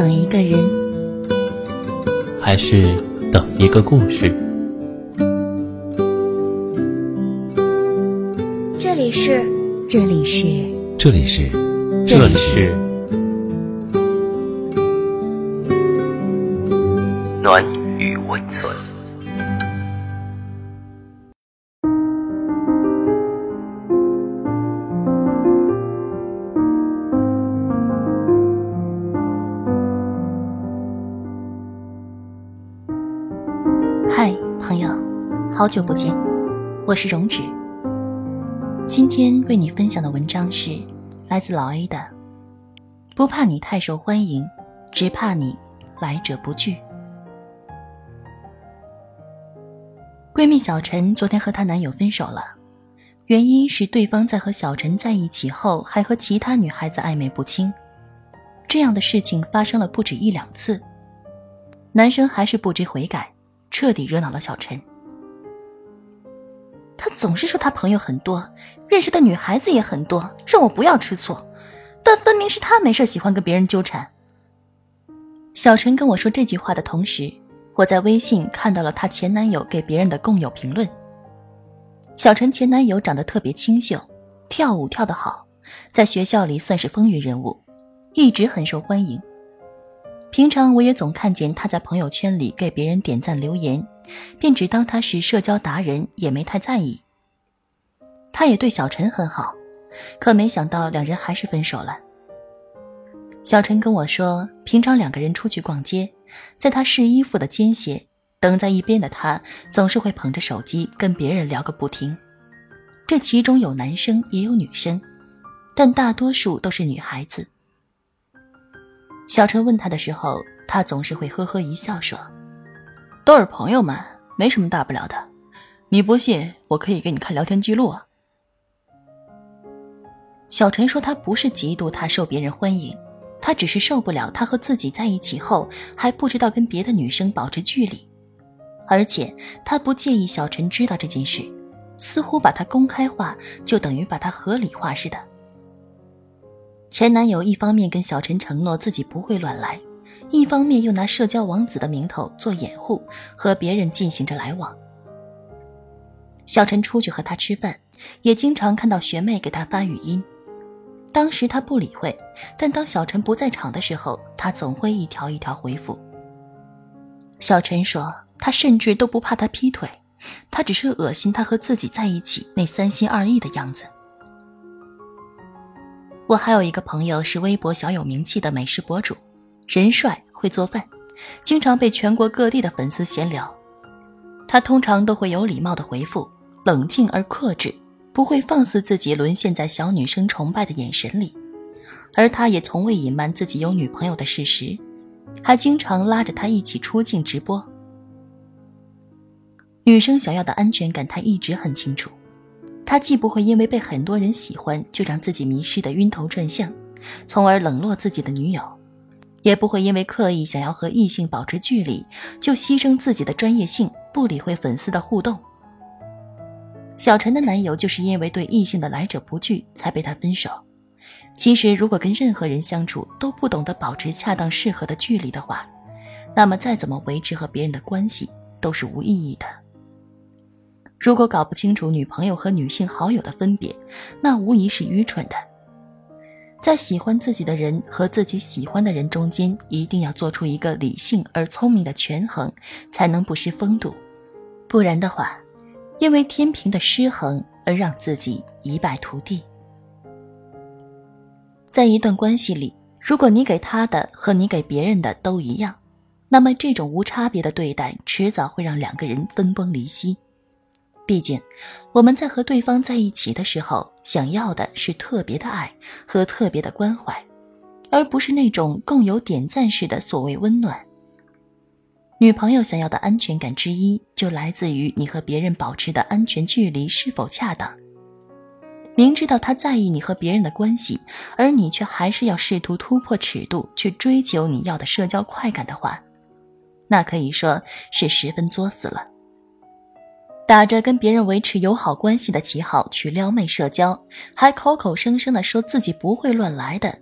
等一个人，还是等一个故事？这里是，这里是，这里是，这里是。暖与温存。好久不见，我是荣止。今天为你分享的文章是来自老 A 的，不怕你太受欢迎，只怕你来者不拒。闺蜜小陈昨天和她男友分手了，原因是对方在和小陈在一起后，还和其他女孩子暧昧不清。这样的事情发生了不止一两次，男生还是不知悔改。彻底惹恼了小陈。他总是说他朋友很多，认识的女孩子也很多，让我不要吃醋。但分明是他没事喜欢跟别人纠缠。小陈跟我说这句话的同时，我在微信看到了她前男友给别人的共有评论。小陈前男友长得特别清秀，跳舞跳得好，在学校里算是风云人物，一直很受欢迎。平常我也总看见他在朋友圈里给别人点赞留言，便只当他是社交达人，也没太在意。他也对小陈很好，可没想到两人还是分手了。小陈跟我说，平常两个人出去逛街，在他试衣服的间隙，等在一边的他总是会捧着手机跟别人聊个不停。这其中有男生也有女生，但大多数都是女孩子。小陈问他的时候，他总是会呵呵一笑，说：“都是朋友嘛，没什么大不了的。你不信，我可以给你看聊天记录啊。”小陈说：“他不是嫉妒他受别人欢迎，他只是受不了他和自己在一起后还不知道跟别的女生保持距离，而且他不介意小陈知道这件事，似乎把他公开化就等于把他合理化似的。”前男友一方面跟小陈承诺自己不会乱来，一方面又拿社交王子的名头做掩护，和别人进行着来往。小陈出去和他吃饭，也经常看到学妹给他发语音，当时他不理会，但当小陈不在场的时候，他总会一条一条回复。小陈说，他甚至都不怕他劈腿，他只是恶心他和自己在一起那三心二意的样子。我还有一个朋友是微博小有名气的美食博主，人帅会做饭，经常被全国各地的粉丝闲聊。他通常都会有礼貌的回复，冷静而克制，不会放肆自己沦陷在小女生崇拜的眼神里。而他也从未隐瞒自己有女朋友的事实，还经常拉着她一起出镜直播。女生想要的安全感，他一直很清楚。他既不会因为被很多人喜欢就让自己迷失的晕头转向，从而冷落自己的女友，也不会因为刻意想要和异性保持距离就牺牲自己的专业性，不理会粉丝的互动。小陈的男友就是因为对异性的来者不拒才被他分手。其实，如果跟任何人相处都不懂得保持恰当适合的距离的话，那么再怎么维持和别人的关系都是无意义的。如果搞不清楚女朋友和女性好友的分别，那无疑是愚蠢的。在喜欢自己的人和自己喜欢的人中间，一定要做出一个理性而聪明的权衡，才能不失风度。不然的话，因为天平的失衡而让自己一败涂地。在一段关系里，如果你给他的和你给别人的都一样，那么这种无差别的对待，迟早会让两个人分崩离析。毕竟，我们在和对方在一起的时候，想要的是特别的爱和特别的关怀，而不是那种共有点赞式的所谓温暖。女朋友想要的安全感之一，就来自于你和别人保持的安全距离是否恰当。明知道他在意你和别人的关系，而你却还是要试图突破尺度去追求你要的社交快感的话，那可以说是十分作死了。打着跟别人维持友好关系的旗号去撩妹社交，还口口声声的说自己不会乱来的，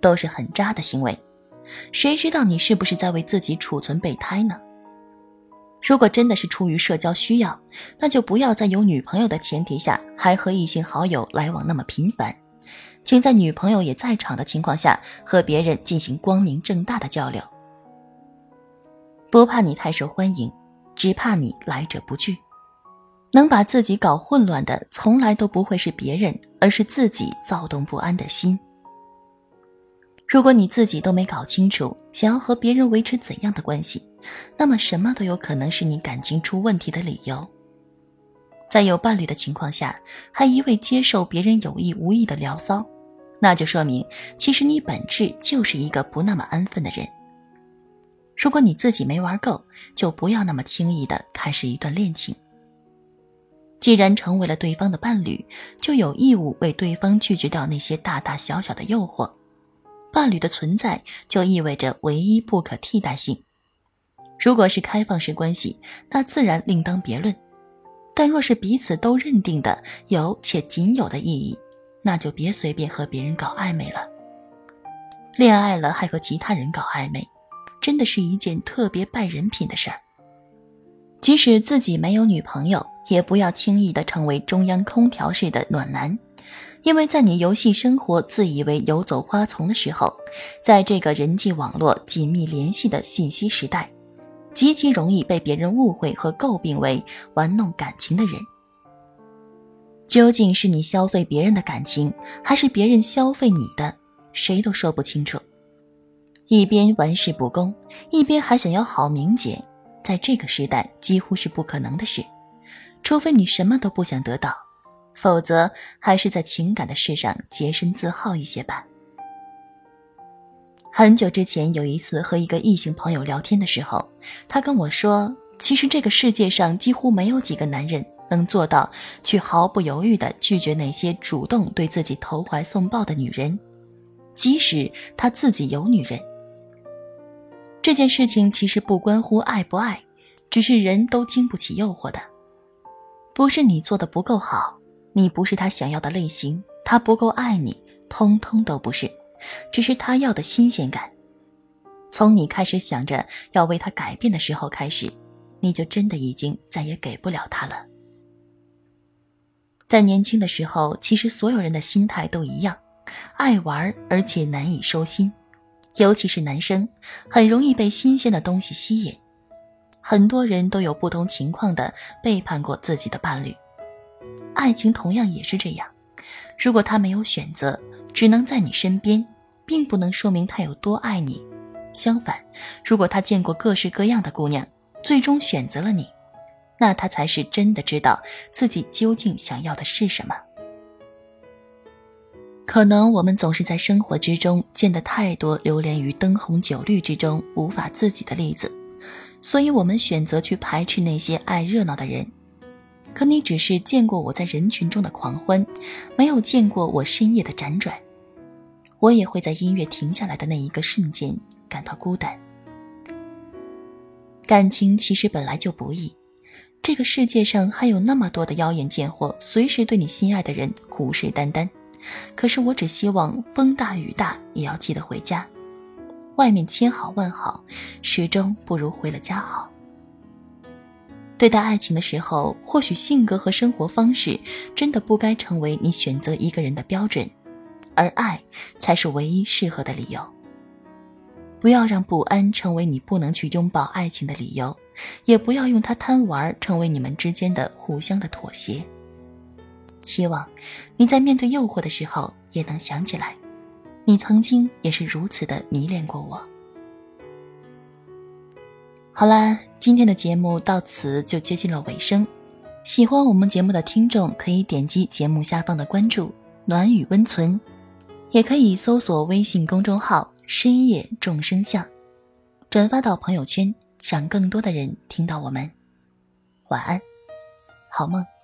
都是很渣的行为。谁知道你是不是在为自己储存备胎呢？如果真的是出于社交需要，那就不要在有女朋友的前提下还和异性好友来往那么频繁，请在女朋友也在场的情况下和别人进行光明正大的交流。不怕你太受欢迎，只怕你来者不拒。能把自己搞混乱的，从来都不会是别人，而是自己躁动不安的心。如果你自己都没搞清楚，想要和别人维持怎样的关系，那么什么都有可能是你感情出问题的理由。在有伴侣的情况下，还一味接受别人有意无意的聊骚，那就说明其实你本质就是一个不那么安分的人。如果你自己没玩够，就不要那么轻易的开始一段恋情。既然成为了对方的伴侣，就有义务为对方拒绝掉那些大大小小的诱惑。伴侣的存在就意味着唯一不可替代性。如果是开放式关系，那自然另当别论；但若是彼此都认定的有且仅有的意义，那就别随便和别人搞暧昧了。恋爱了还和其他人搞暧昧，真的是一件特别败人品的事儿。即使自己没有女朋友，也不要轻易的成为中央空调式的暖男。因为在你游戏生活自以为游走花丛的时候，在这个人际网络紧密联系的信息时代，极其容易被别人误会和诟病为玩弄感情的人。究竟是你消费别人的感情，还是别人消费你的，谁都说不清楚。一边玩世不恭，一边还想要好名节，在这个时代几乎是不可能的事，除非你什么都不想得到。否则，还是在情感的事上洁身自好一些吧。很久之前，有一次和一个异性朋友聊天的时候，他跟我说：“其实这个世界上几乎没有几个男人能做到去毫不犹豫地拒绝那些主动对自己投怀送抱的女人，即使他自己有女人。这件事情其实不关乎爱不爱，只是人都经不起诱惑的，不是你做的不够好。”你不是他想要的类型，他不够爱你，通通都不是，只是他要的新鲜感。从你开始想着要为他改变的时候开始，你就真的已经再也给不了他了。在年轻的时候，其实所有人的心态都一样，爱玩而且难以收心，尤其是男生，很容易被新鲜的东西吸引。很多人都有不同情况的背叛过自己的伴侣。爱情同样也是这样，如果他没有选择，只能在你身边，并不能说明他有多爱你。相反，如果他见过各式各样的姑娘，最终选择了你，那他才是真的知道自己究竟想要的是什么。可能我们总是在生活之中见得太多流连于灯红酒绿之中无法自己的例子，所以我们选择去排斥那些爱热闹的人。可你只是见过我在人群中的狂欢，没有见过我深夜的辗转。我也会在音乐停下来的那一个瞬间感到孤单。感情其实本来就不易，这个世界上还有那么多的妖艳贱货，随时对你心爱的人虎视眈眈。可是我只希望风大雨大也要记得回家，外面千好万好，始终不如回了家好。对待爱情的时候，或许性格和生活方式真的不该成为你选择一个人的标准，而爱才是唯一适合的理由。不要让不安成为你不能去拥抱爱情的理由，也不要用他贪玩成为你们之间的互相的妥协。希望你在面对诱惑的时候，也能想起来，你曾经也是如此的迷恋过我。好啦，今天的节目到此就接近了尾声。喜欢我们节目的听众可以点击节目下方的关注“暖雨温存”，也可以搜索微信公众号“深夜众生相”，转发到朋友圈，让更多的人听到我们。晚安，好梦。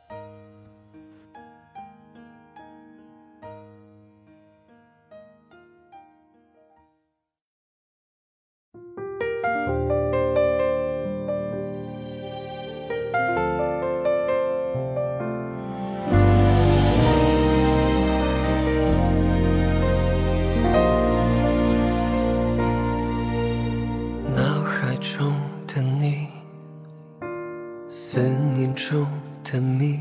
思念中的谜，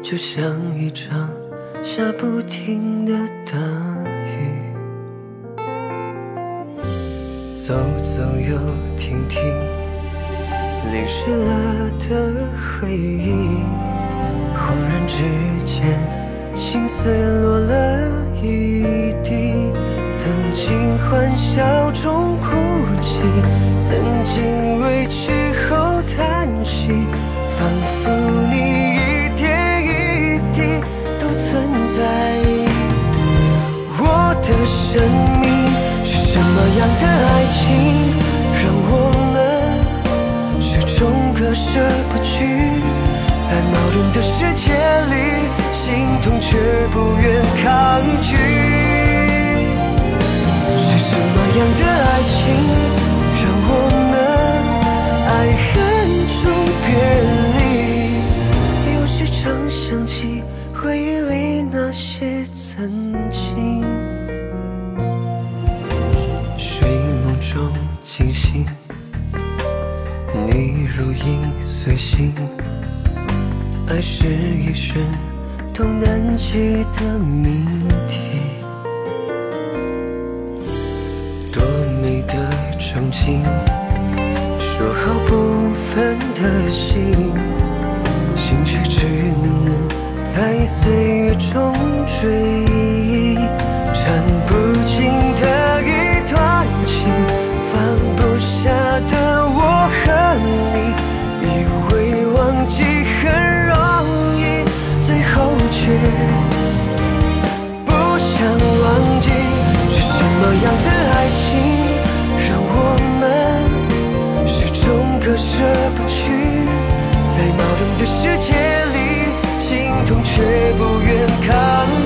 就像一场下不停的大雨，走走又停停，淋湿了的回忆，恍然之间，心碎落了一地。曾经欢笑中哭终割舍不去？在矛盾的世界里，心痛却不愿抗拒。都难解的谜题。多美的憧憬，说好不分的心，心却只能在岁月中追忆，缠不尽的一段情，放不下的我和你，以为忘记去不想忘记。是什么样的爱情，让我们始终割舍不去？在矛盾的世界里，心痛却不愿抗拒。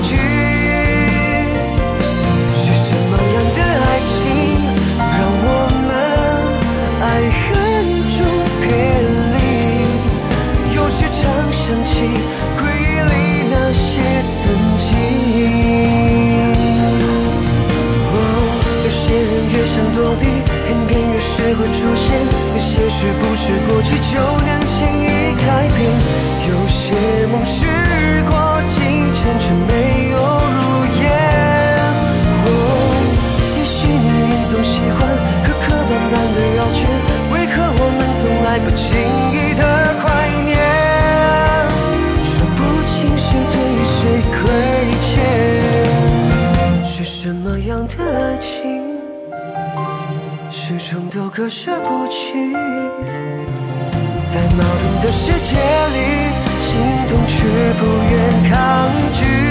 终都割舍不去？在矛盾的世界里，心动却不愿抗拒。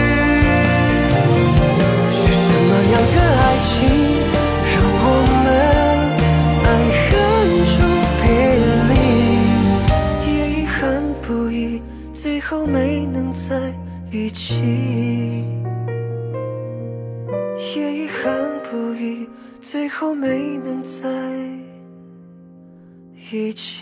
一起。